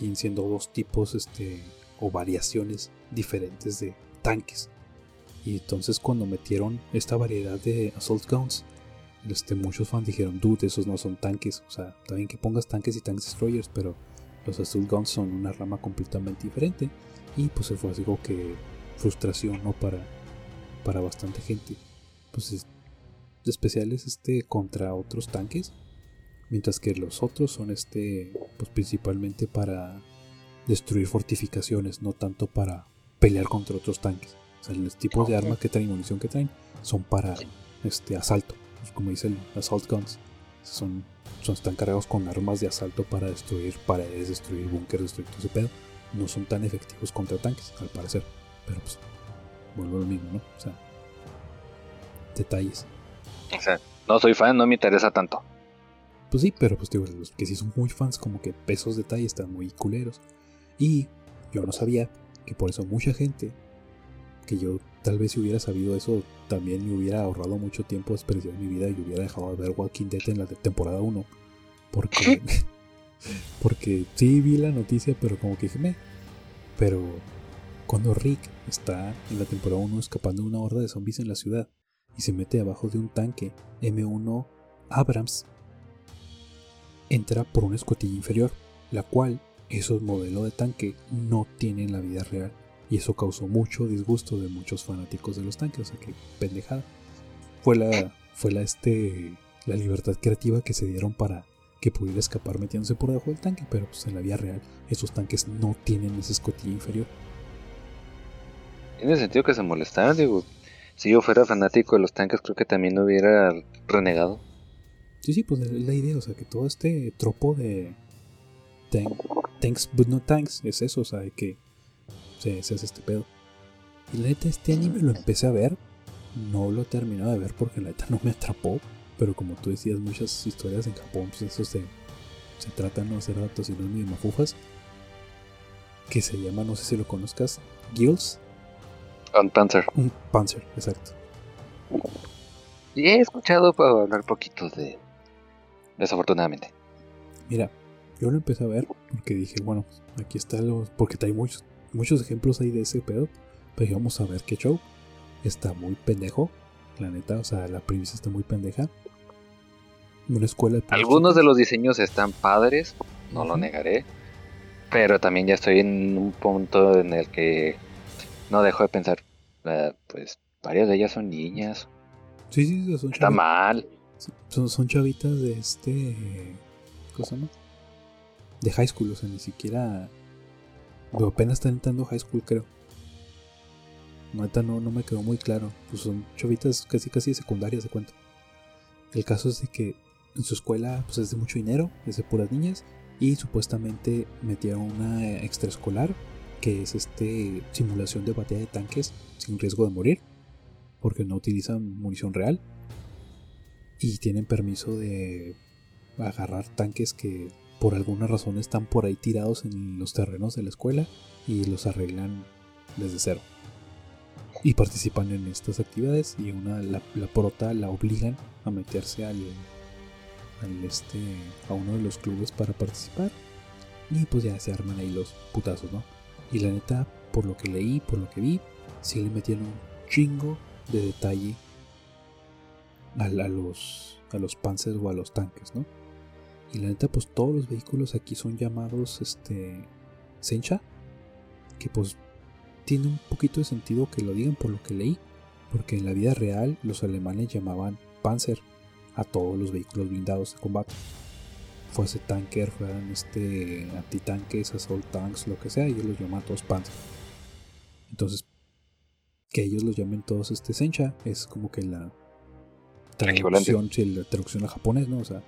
vienen siendo dos tipos este, o variaciones diferentes de tanques. Y entonces cuando metieron esta variedad de Assault Guns, este, muchos fans dijeron, dude, esos no son tanques. O sea, también que pongas tanques y tanks destroyers, pero los Assault Guns son una rama completamente diferente. Y pues se fue como que frustración, ¿no? Para, para bastante gente. Pues especiales este, contra otros tanques mientras que los otros son este pues principalmente para destruir fortificaciones, no tanto para pelear contra otros tanques. O sea, los tipos de armas que traen, munición que traen, son para este asalto, pues, como dicen assault guns. Son, son, están cargados con armas de asalto para destruir paredes, destruir búnkeres, destruir todo ese pedo. No son tan efectivos contra tanques, al parecer. Pero pues, vuelvo a lo mismo, ¿no? O sea, detalles. O sea, no soy fan, no me interesa tanto. Pues sí, pero pues digo, los que sí son muy fans, como que pesos detalles están muy culeros. Y yo no sabía que por eso mucha gente, que yo tal vez si hubiera sabido eso, también me hubiera ahorrado mucho tiempo desperdiciado en mi vida y hubiera dejado de ver Walking Dead en la temporada 1. Porque, porque sí vi la noticia, pero como que dije, me. Pero cuando Rick está en la temporada 1 escapando de una horda de zombies en la ciudad y se mete abajo de un tanque M1 Abrams entra por una escotilla inferior, la cual esos modelos de tanque no tienen en la vida real. Y eso causó mucho disgusto de muchos fanáticos de los tanques. O sea que pendejada. Fue la, fue la, este, la libertad creativa que se dieron para que pudiera escapar metiéndose por debajo del tanque. Pero pues en la vida real esos tanques no tienen esa escotilla inferior. Tiene sentido que se molestaran, digo. Si yo fuera fanático de los tanques, creo que también hubiera renegado. Sí, sí, pues es la idea, o sea, que todo este tropo de tanks but no tanks es eso, o sea, que se, hace este pedo. Y la neta, este anime lo empecé a ver, no lo he terminado de ver porque la neta no me atrapó, pero como tú decías, muchas historias en Japón, pues eso se, se trata de no hacer adaptaciones ni de mafufas, que se llama, no sé si lo conozcas, Gills. Un Panzer. Un Panzer, exacto. Y he escuchado para hablar poquito de, desafortunadamente. Mira, Yo lo empecé a ver porque dije, bueno, aquí está los. Porque hay muchos, muchos ejemplos ahí de ese pedo. Pero vamos a ver qué show. Está muy pendejo. La neta, o sea, la premisa está muy pendeja. Una escuela de Algunos de los diseños están padres, no lo negaré. Pero también ya estoy en un punto en el que no dejo de pensar, ah, pues varias de ellas son niñas. Sí, sí, son Está mal. Son, son chavitas de este. ¿Cómo se llama? De high school, o sea, ni siquiera. apenas están entrando high school, creo. No, no, no me quedó muy claro. Pues son chavitas casi casi secundarias de cuenta. El caso es de que en su escuela pues es de mucho dinero, es de puras niñas. Y supuestamente metieron una extraescolar que es este simulación de batalla de tanques sin riesgo de morir. Porque no utilizan munición real y tienen permiso de agarrar tanques que por alguna razón están por ahí tirados en los terrenos de la escuela y los arreglan desde cero. Y participan en estas actividades y una la, prota la obligan a meterse al, al este a uno de los clubes para participar y pues ya se arman ahí los putazos, ¿no? Y la neta, por lo que leí, por lo que vi, sí le metieron un chingo de detalle a, los, a los panzers o a los tanques, ¿no? Y la neta, pues todos los vehículos aquí son llamados este Sencha, que pues tiene un poquito de sentido que lo digan por lo que leí, porque en la vida real los alemanes llamaban Panzer a todos los vehículos blindados de combate. Fuese tanker, fueran este antitanques, assault tanks, lo que sea, ellos los llaman todos Panzer. Entonces, que ellos los llamen todos este Sencha es como que la traducción, si la traducción a japonés, ¿no? O sea,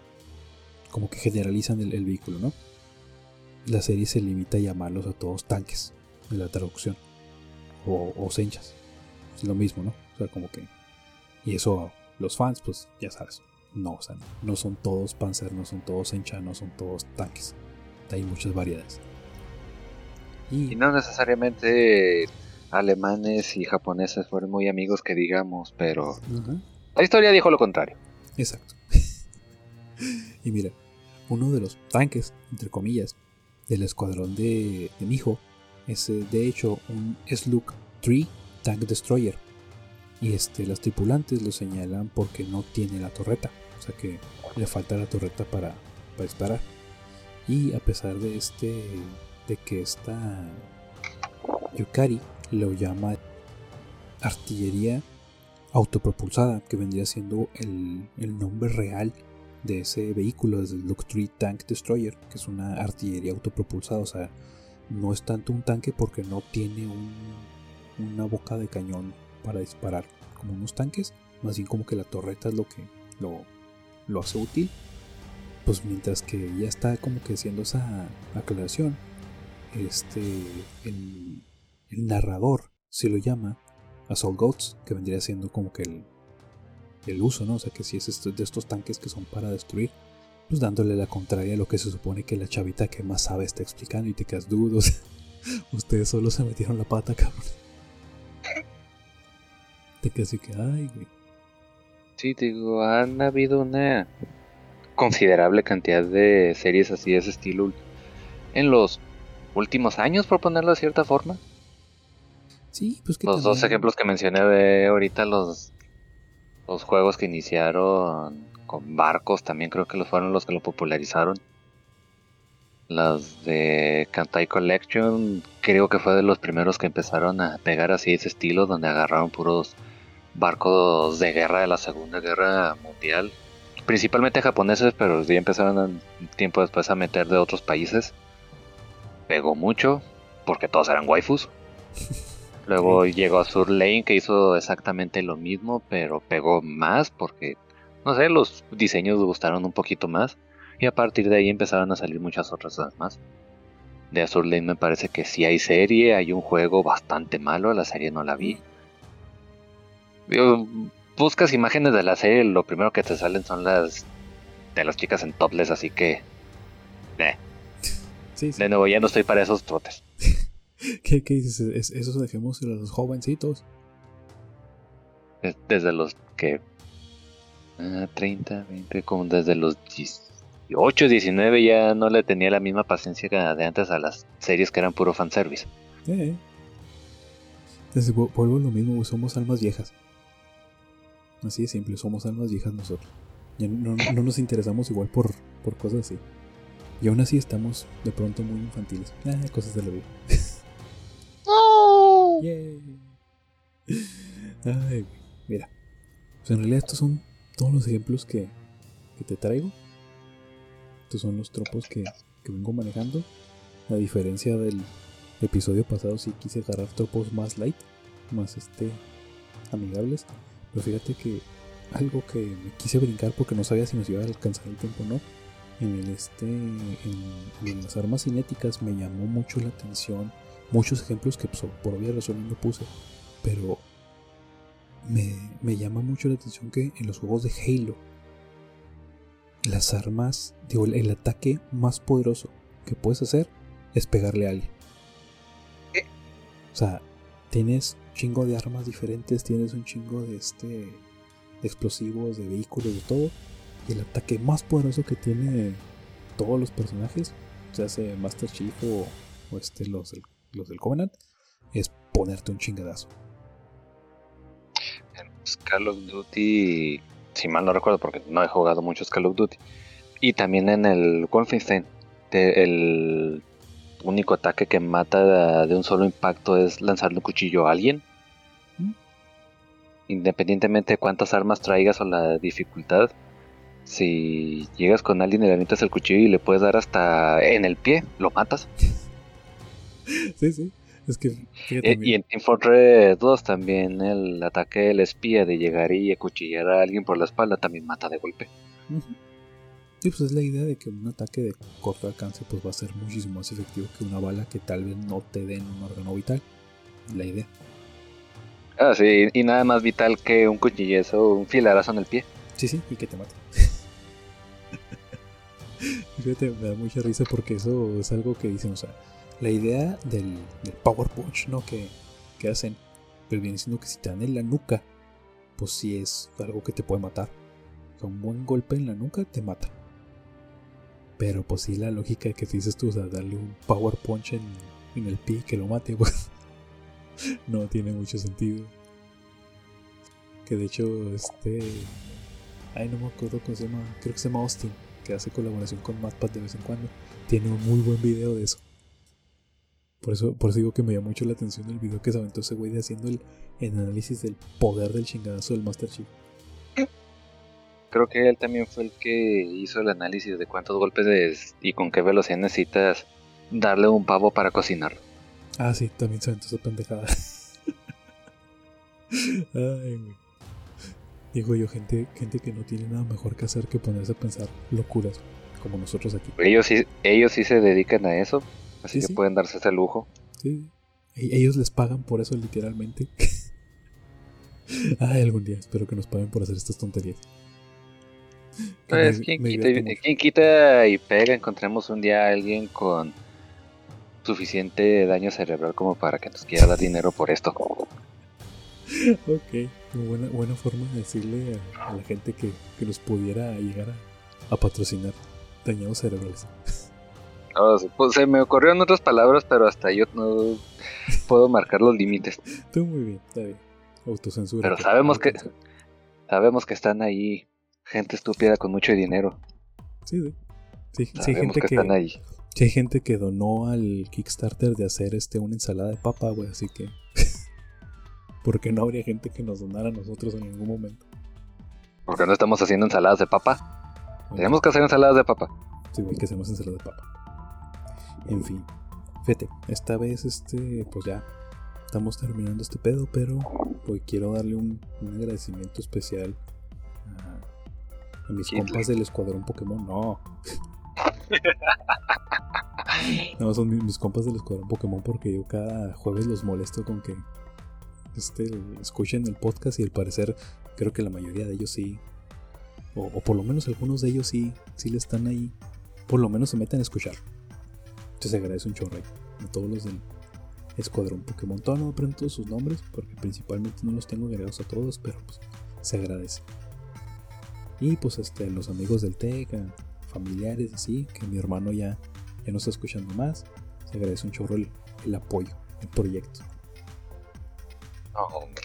como que generalizan el, vehículo, ¿no? La serie se limita a llamarlos a todos tanques en la traducción. O, o senchas. Es lo mismo, ¿no? O sea, como que. Y eso, los fans, pues ya sabes. No, o sea, no, son todos Panzer, no son todos Sencha, no son todos tanques. Hay muchas variedades. Y, no necesariamente alemanes y japoneses fueron muy amigos que digamos, pero la historia dijo lo contrario. Exacto. y mira, uno de los tanques, entre comillas, del escuadrón de, de mi hijo es eh, de hecho un Slug 3 Tank Destroyer. Y este, las tripulantes lo señalan porque no tiene la torreta. O sea que le falta la torreta para, para disparar. Y a pesar de este. de que esta Yukari lo llama artillería autopropulsada, que vendría siendo el, nombre real de ese vehículo, desde el Look 3 Tank Destroyer, que es una artillería autopropulsada, o sea, no es tanto un tanque porque no tiene una boca de cañón para disparar como unos tanques, más bien como que la torreta es lo que lo, lo hace útil. Pues mientras que ya está como que haciendo esa aclaración, este, el, el narrador se lo llama Assault Goats, que vendría siendo como que el, el uso, ¿no? O sea, que si es de estos tanques que son para destruir, pues dándole la contraria a lo que se supone que la chavita que más sabe está explicando y te quedas dudos. Ustedes solo se metieron la pata, cabrón. Te quedas así que, ay, güey. Sí, digo, han habido una considerable cantidad de series así de ese estilo en los últimos años, por ponerlo de cierta forma. Pues los dos ejemplos que mencioné de ahorita, los, los juegos que iniciaron con barcos, también creo que los fueron los que lo popularizaron. Las de Kantai Collection, creo que fue de los primeros que empezaron a pegar así ese estilo, donde agarraron puros barcos de guerra de la Segunda Guerra Mundial. Principalmente japoneses, pero ya empezaron tiempo después a meter de otros países. Pegó mucho, porque todos eran waifus. Luego llegó Sur Lane que hizo exactamente lo mismo, pero pegó más porque, no sé, los diseños gustaron un poquito más. Y a partir de ahí empezaron a salir muchas otras más. De Azur Lane me parece que sí hay serie, hay un juego bastante malo, la serie no la vi. buscas imágenes de la serie, lo primero que te salen son las de las chicas en topless, así que... Eh. De nuevo, ya no estoy para esos trotes. ¿Qué, dices? ¿Eso dejemos a los jovencitos? Desde los que... 30, ah, 20, como desde los 8, 19 ya no le tenía la misma paciencia que de antes a las series que eran puro fanservice. Eh. Entonces vuelvo a lo mismo, somos almas viejas. Así de simple, somos almas viejas nosotros. Ya no, nos interesamos igual por, por cosas así. Y aún así estamos de pronto muy infantiles. Ah, cosas de la vida. ¡Oh! Ay, mira. Pues en realidad estos son todos los ejemplos que, que te traigo. Estos son los tropos que, que vengo manejando. A diferencia del episodio pasado, sí quise agarrar tropos más light, más este amigables. Pero fíjate que algo que me quise brincar porque no sabía si nos iba a alcanzar el tiempo o no. En el este en, las armas cinéticas me llamó mucho la atención. Muchos ejemplos que pues, por obvia razón no puse. Pero me, me llama mucho la atención que en los juegos de Halo las armas, digo, el ataque más poderoso que puedes hacer es pegarle a alguien. O sea, tienes un chingo de armas diferentes, tienes un chingo de este de explosivos, de vehículos, de todo. Y el ataque más poderoso que tiene todos los personajes, ya sea Master Chief o, este, los, los del Covenant, es ponerte un chingadazo. En Call of Duty si mal no recuerdo porque no he jugado muchos Call of Duty. Y también en el Wolfenstein, el único ataque que mata de un solo impacto es lanzarle un cuchillo a alguien. ¿Mm? Independientemente de cuántas armas traigas o la dificultad, si llegas con alguien y le avientas el cuchillo y le puedes dar hasta en el pie, lo matas. sí, sí. Es que, eh, y en Team Fortress 2 también el ataque del espía de llegar y acuchillar a alguien por la espalda también mata de golpe. Sí, pues es la idea de que un ataque de corto alcance pues va a ser muchísimo más efectivo que una bala que tal vez no te den un órgano vital. La idea. Ah, sí, y nada más vital que un cuchillazo o un filarazo en el pie. Sí, sí, y que te mate. Fíjate, me da mucha risa porque eso es algo que dicen, o sea, la idea del, Power Punch, ¿no? Que, hacen, pero viene siendo que si te dan en la nuca, pues sí es algo que te puede matar. O un buen golpe en la nuca te mata. Pero pues sí la lógica que dices tú, o sea, darle un Power Punch en, en el pie que lo mate, pues no tiene mucho sentido. Que de hecho, este... Ay, no me acuerdo cómo se llama. Creo que se llama Austin, que hace colaboración con MatPat de vez en cuando. Tiene un muy buen video de eso. Por eso, por eso digo que me llamó mucho la atención el video que se aventó ese güey de haciendo el, análisis del poder del chingadazo del Master Chief. Creo que él también fue el que hizo el análisis de cuántos golpes y con qué velocidad necesitas darle un pavo para cocinar. Ah, sí, también se aventó esa pendejada. Ay, güey. Digo yo, gente, gente que no tiene nada mejor que hacer que ponerse a pensar locuras, como nosotros aquí. Ellos sí, ellos sí se dedican a eso, Así que pueden darse ese lujo. Sí. E-, ellos les pagan por eso literalmente. Ay, algún día espero que nos paguen por hacer estas tonterías. Pues, ¿quién, quita, y pega? Encontremos un día a alguien con suficiente daño cerebral como para que nos quiera dar dinero por esto. ok, buena, buena forma de decirle a, la gente que, nos pudiera llegar a, a patrocinar dañados cerebrales. Pues, se me ocurrió en otras palabras, pero hasta yo no puedo marcar los límites. Tú muy bien, está bien. Autocensura. Pero sabemos que sabemos que están ahí gente estúpida con mucho dinero. Sí, sí. Sí, hay gente que, están ahí. Sí, hay gente que donó al Kickstarter de hacer este una ensalada de papa, güey, así que porque no habría gente que nos donara a nosotros en ningún momento. Porque no estamos haciendo ensaladas de papa. Tenemos que hacer ensaladas de papa. Sí, güey, que hacemos ensaladas de papa. En fin, fíjate, esta vez este, pues ya estamos terminando este pedo, pero hoy quiero darle un, agradecimiento especial a, mis compas del Escuadrón Pokémon. No. no, son mis, compas del Escuadrón Pokémon porque yo cada jueves los molesto con que este, escuchen el podcast y al parecer creo que la mayoría de ellos sí, o, o por lo menos algunos de ellos sí, sí le están ahí, por lo menos se meten a escuchar. Entonces se agradece un chorro a todos los del Escuadrón Pokémon. Todavía no aprendo todos sus nombres porque principalmente no los tengo agregados a todos, pero pues se agradece. Y pues este, los amigos del TEC, familiares, así, que mi hermano ya, ya no está escuchando más. Se agradece un chorro el, el apoyo, el proyecto. No, hombre.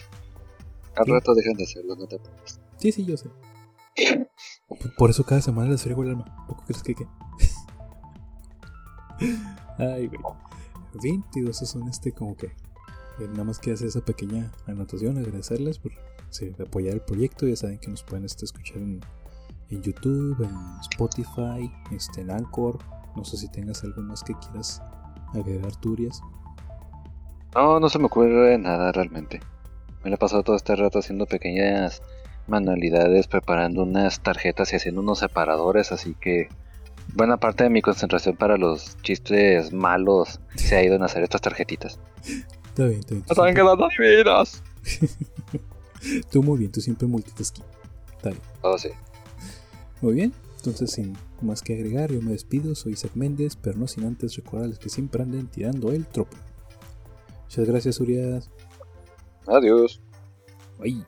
Al rato dejan de hacerlo, no te preocupes. Sí, sí, yo sé. Por eso cada semana les friego el alma. ¿Poco crees que qué? Ay, güey. En fin, digo, esos son este como que. eh, Nada más que hacer esa pequeña anotación, agradecerles por apoyar el proyecto. Ya saben que nos pueden este, escuchar en, en YouTube, en Spotify, este, en Anchor. No sé si tengas algo más que quieras agregar, Turias. No, no se me ocurre nada realmente. Me la he pasado todo este rato haciendo pequeñas manualidades, preparando unas tarjetas y haciendo unos separadores, así que buena parte de mi concentración para los chistes malos se ha ido en hacer estas tarjetitas. Está bien, está bien. ¡Están siempre, quedando divinas! tú muy bien, tú siempre multitasking. Está bien. Oh, sí. Muy bien, entonces sin más que agregar, yo me despido, soy Isaac Méndez, pero no sin antes recordarles que siempre anden tirando el tropo. Muchas gracias, Urias. Adiós. Bye.